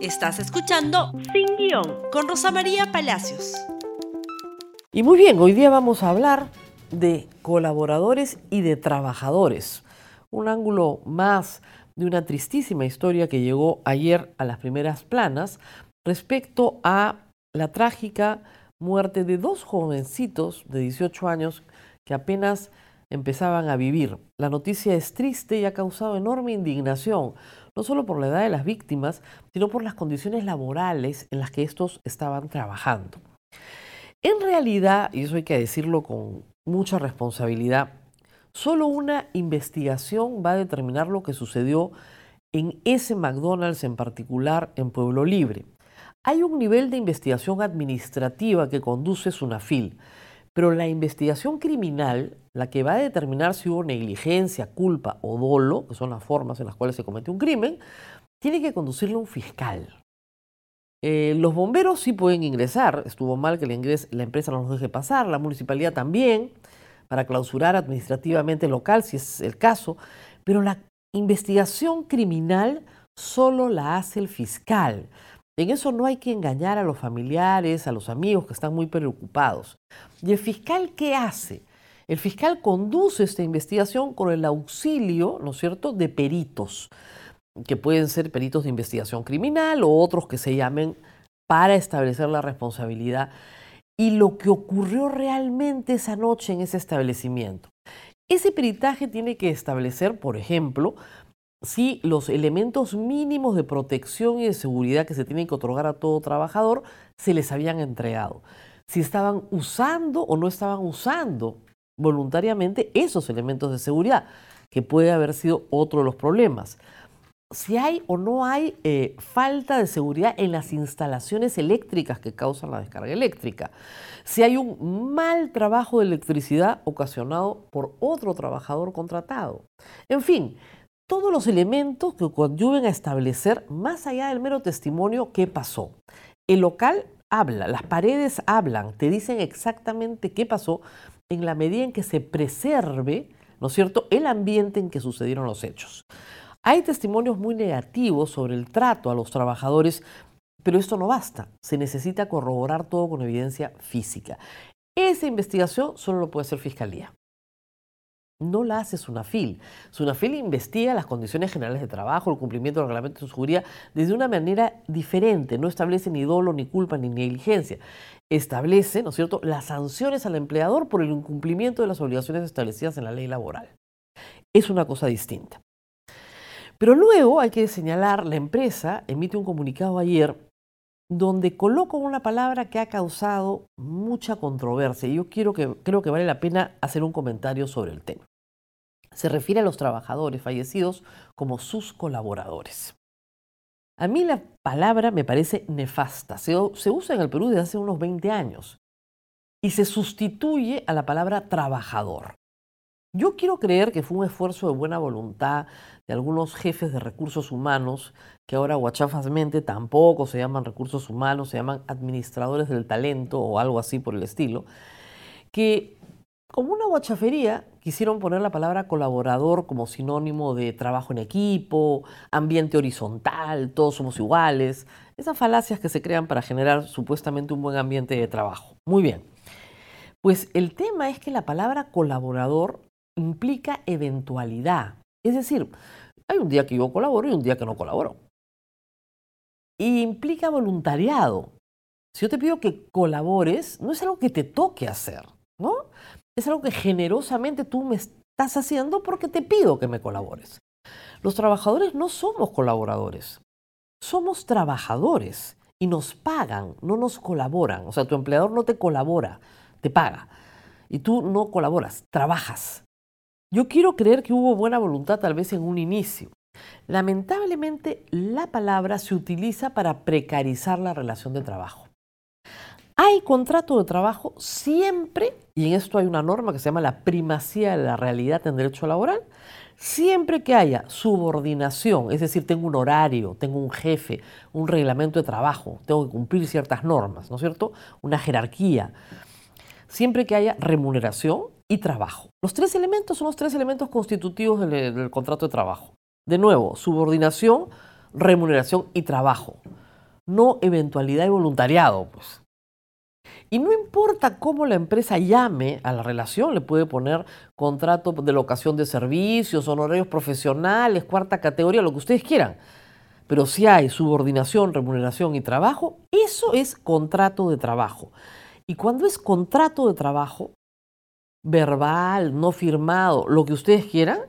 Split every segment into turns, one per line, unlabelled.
Estás escuchando Sin Guión con Rosa María Palacios.
Y muy bien, hoy día vamos a hablar de colaboradores y de trabajadores. Un ángulo más de una tristísima historia que llegó ayer a las primeras planas respecto a la trágica muerte de dos jovencitos de 18 años que apenas empezaban a vivir. La noticia es triste y ha causado enorme indignación, no solo por la edad de las víctimas, sino por las condiciones laborales en las que estos estaban trabajando. En realidad, y eso hay que decirlo con mucha responsabilidad, solo una investigación va a determinar lo que sucedió en ese McDonald's en particular en Pueblo Libre. Hay un nivel de investigación administrativa que conduce SUNAFIL, pero la investigación criminal, la que va a determinar si hubo negligencia, culpa o dolo, que son las formas en las cuales se comete un crimen, tiene que conducirlo un fiscal. Eh, los bomberos sí pueden ingresar, estuvo mal que la, la empresa no los deje pasar, la municipalidad también, para clausurar administrativamente local, si es el caso, pero la investigación criminal solo la hace el fiscal. En eso no hay que engañar a los familiares, a los amigos que están muy preocupados. ¿Y el fiscal qué hace? El fiscal conduce esta investigación con el auxilio, ¿no es cierto?, de peritos, que pueden ser peritos de investigación criminal o otros que se llamen para establecer la responsabilidad y lo que ocurrió realmente esa noche en ese establecimiento. Ese peritaje tiene que establecer, por ejemplo, si los elementos mínimos de protección y de seguridad que se tienen que otorgar a todo trabajador se les habían entregado. Si estaban usando o no estaban usando voluntariamente esos elementos de seguridad, que puede haber sido otro de los problemas. Si hay o no hay eh, falta de seguridad en las instalaciones eléctricas que causan la descarga eléctrica. Si hay un mal trabajo de electricidad ocasionado por otro trabajador contratado. En fin, todos los elementos que coadyuven a establecer, más allá del mero testimonio, qué pasó. El local habla, las paredes hablan, te dicen exactamente qué pasó en la medida en que se preserve, ¿no es cierto?, el ambiente en que sucedieron los hechos. Hay testimonios muy negativos sobre el trato a los trabajadores, pero esto no basta. Se necesita corroborar todo con evidencia física. Esa investigación solo lo puede hacer Fiscalía no la hace SUNAFIL. SUNAFIL investiga las condiciones generales de trabajo, el cumplimiento del reglamento de seguridad desde una manera diferente. No establece ni dolo, ni culpa, ni negligencia. Establece, ¿no es cierto?, las sanciones al empleador por el incumplimiento de las obligaciones establecidas en la ley laboral. Es una cosa distinta. Pero luego hay que señalar, la empresa emite un comunicado ayer donde coloco una palabra que ha causado mucha controversia y yo quiero que, creo que vale la pena hacer un comentario sobre el tema. Se refiere a los trabajadores fallecidos como sus colaboradores. A mí la palabra me parece nefasta. Se, usa en el Perú desde hace unos 20 años y se sustituye a la palabra trabajador. Yo quiero creer que fue un esfuerzo de buena voluntad de algunos jefes de recursos humanos, que ahora guachafasmente tampoco se llaman recursos humanos, se llaman administradores del talento o algo así por el estilo, que como una guachafería quisieron poner la palabra colaborador como sinónimo de trabajo en equipo, ambiente horizontal, todos somos iguales, esas falacias que se crean para generar supuestamente un buen ambiente de trabajo. Muy bien. Pues el tema es que la palabra colaborador implica eventualidad. Es decir, hay un día que yo colaboro y un día que no colaboro. Y implica voluntariado. Si yo te pido que colabores, no es algo que te toque hacer, ¿no? Es algo que generosamente tú me estás haciendo porque te pido que me colabores. Los trabajadores no somos colaboradores, somos trabajadores y nos pagan, no nos colaboran. O sea, tu empleador no te colabora, te paga. Y tú no colaboras, trabajas. Yo quiero creer que hubo buena voluntad tal vez en un inicio. Lamentablemente la palabra se utiliza para precarizar la relación de trabajo. Hay contrato de trabajo siempre, y en esto hay una norma que se llama la primacía de la realidad en derecho laboral, siempre que haya subordinación, es decir, tengo un horario, tengo un jefe, un reglamento de trabajo, tengo que cumplir ciertas normas, ¿no es cierto? Una jerarquía. Siempre que haya remuneración, y trabajo. Los tres elementos son los tres elementos constitutivos del, contrato de trabajo. De nuevo, subordinación, remuneración y trabajo. no eventualidad y voluntariado, pues. Y no importa cómo la empresa llame a la relación, le puede poner contrato de locación de servicios, honorarios profesionales, cuarta categoría, lo que ustedes quieran. Pero si hay subordinación, remuneración y trabajo, eso es contrato de trabajo. Y cuando es contrato de trabajo, verbal, no firmado, lo que ustedes quieran,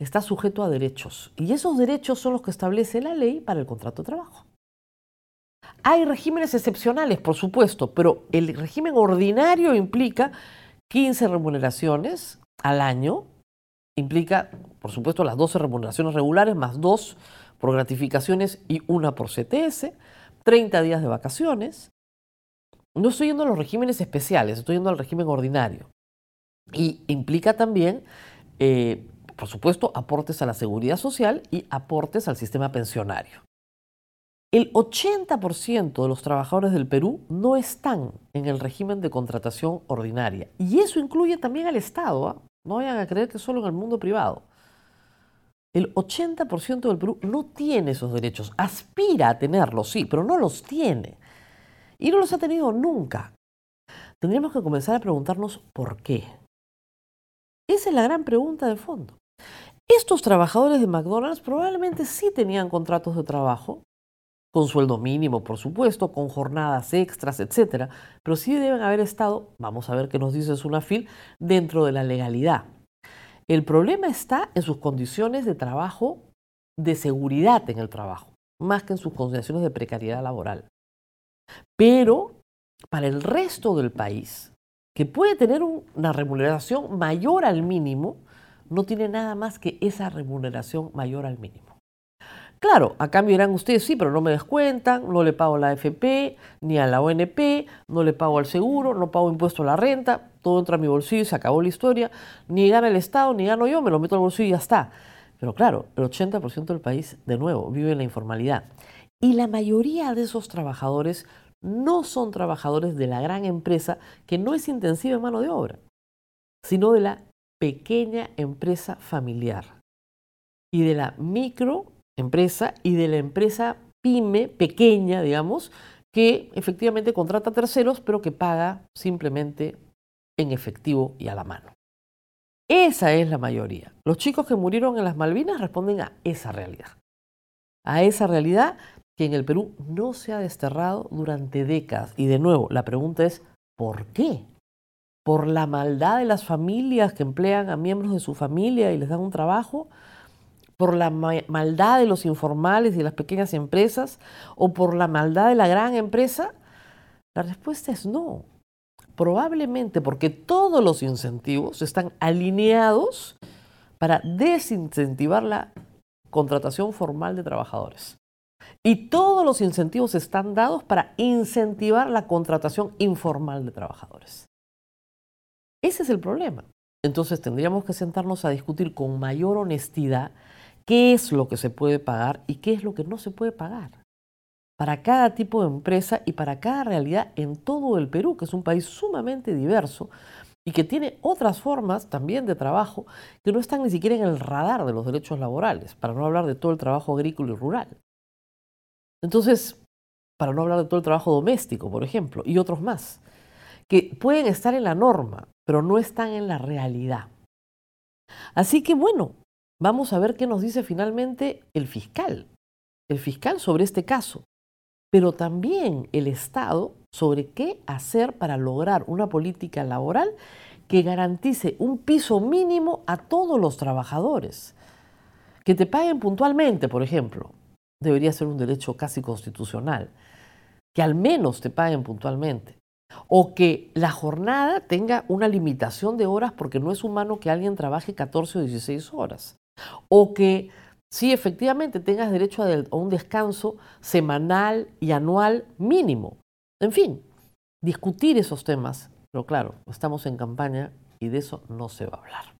está sujeto a derechos. Y esos derechos son los que establece la ley para el contrato de trabajo. Hay regímenes excepcionales, por supuesto, pero el régimen ordinario implica 15 remuneraciones al año, implica, por supuesto, las 12 remuneraciones regulares más dos por gratificaciones y una por CTS, 30 días de vacaciones. No estoy yendo a los regímenes especiales, estoy yendo al régimen ordinario. Y implica también, eh, por supuesto, aportes a la seguridad social y aportes al sistema pensionario. El 80% de los trabajadores del Perú no están en el régimen de contratación ordinaria. Y eso incluye también al Estado. ¿ah? No vayan a creer que solo en el mundo privado. El 80% del Perú no tiene esos derechos. Aspira a tenerlos, sí, pero no los tiene. Y no los ha tenido nunca. Tendríamos que comenzar a preguntarnos por qué. Esa es la gran pregunta de fondo. Estos trabajadores de McDonald's probablemente sí tenían contratos de trabajo, con sueldo mínimo, por supuesto, con jornadas extras, etcétera, pero sí deben haber estado, vamos a ver qué nos dice Sunafil, dentro de la legalidad. El problema está en sus condiciones de trabajo, de seguridad en el trabajo, más que en sus condiciones de precariedad laboral. Pero para el resto del país, que puede tener una remuneración mayor al mínimo, no tiene nada más que esa remuneración mayor al mínimo. Claro, a cambio dirán ustedes, sí, pero no me descuentan, no le pago la AFP, ni a la ONP, no le pago al seguro, no pago impuesto a la renta, todo entra a mi bolsillo y se acabó la historia, ni gana el Estado, ni gano yo, me lo meto al bolsillo y ya está. Pero claro, el 80% del país, de nuevo, vive en la informalidad. Y la mayoría de esos trabajadores no son trabajadores de la gran empresa que no es intensiva en mano de obra, sino de la pequeña empresa familiar y de la micro empresa y de la empresa pyme pequeña, digamos, que efectivamente contrata terceros, pero que paga simplemente en efectivo y a la mano. Esa es la mayoría. Los chicos que murieron en las Malvinas responden a esa realidad. A esa realidad que en el Perú no se ha desterrado durante décadas. Y de nuevo, la pregunta es, ¿por qué? ¿Por la maldad de las familias que emplean a miembros de su familia y les dan un trabajo? Por la maldad de los informales y las pequeñas empresas o por la maldad de la gran empresa? La respuesta es no. Probablemente porque todos los incentivos están alineados para desincentivar la contratación formal de trabajadores. Y todos los incentivos están dados para incentivar la contratación informal de trabajadores. Ese es el problema. Entonces tendríamos que sentarnos a discutir con mayor honestidad qué es lo que se puede pagar y qué es lo que no se puede pagar. Para cada tipo de empresa y para cada realidad en todo el Perú, que es un país sumamente diverso y que tiene otras formas también de trabajo que no están ni siquiera en el radar de los derechos laborales, para no hablar de todo el trabajo agrícola y rural. Entonces, para no hablar de todo el trabajo doméstico, por ejemplo, y otros más, que pueden estar en la norma, pero no están en la realidad. Así que bueno, Vamos a ver qué nos dice finalmente el fiscal, el fiscal sobre este caso, pero también el Estado sobre qué hacer para lograr una política laboral que garantice un piso mínimo a todos los trabajadores. Que te paguen puntualmente, por ejemplo, debería ser un derecho casi constitucional. Que al menos te paguen puntualmente. O que la jornada tenga una limitación de horas porque no es humano que alguien trabaje 14 o 16 horas. O que sí, efectivamente, tengas derecho a, un descanso semanal y anual mínimo. En fin, discutir esos temas. Pero claro, estamos en campaña y de eso no se va a hablar.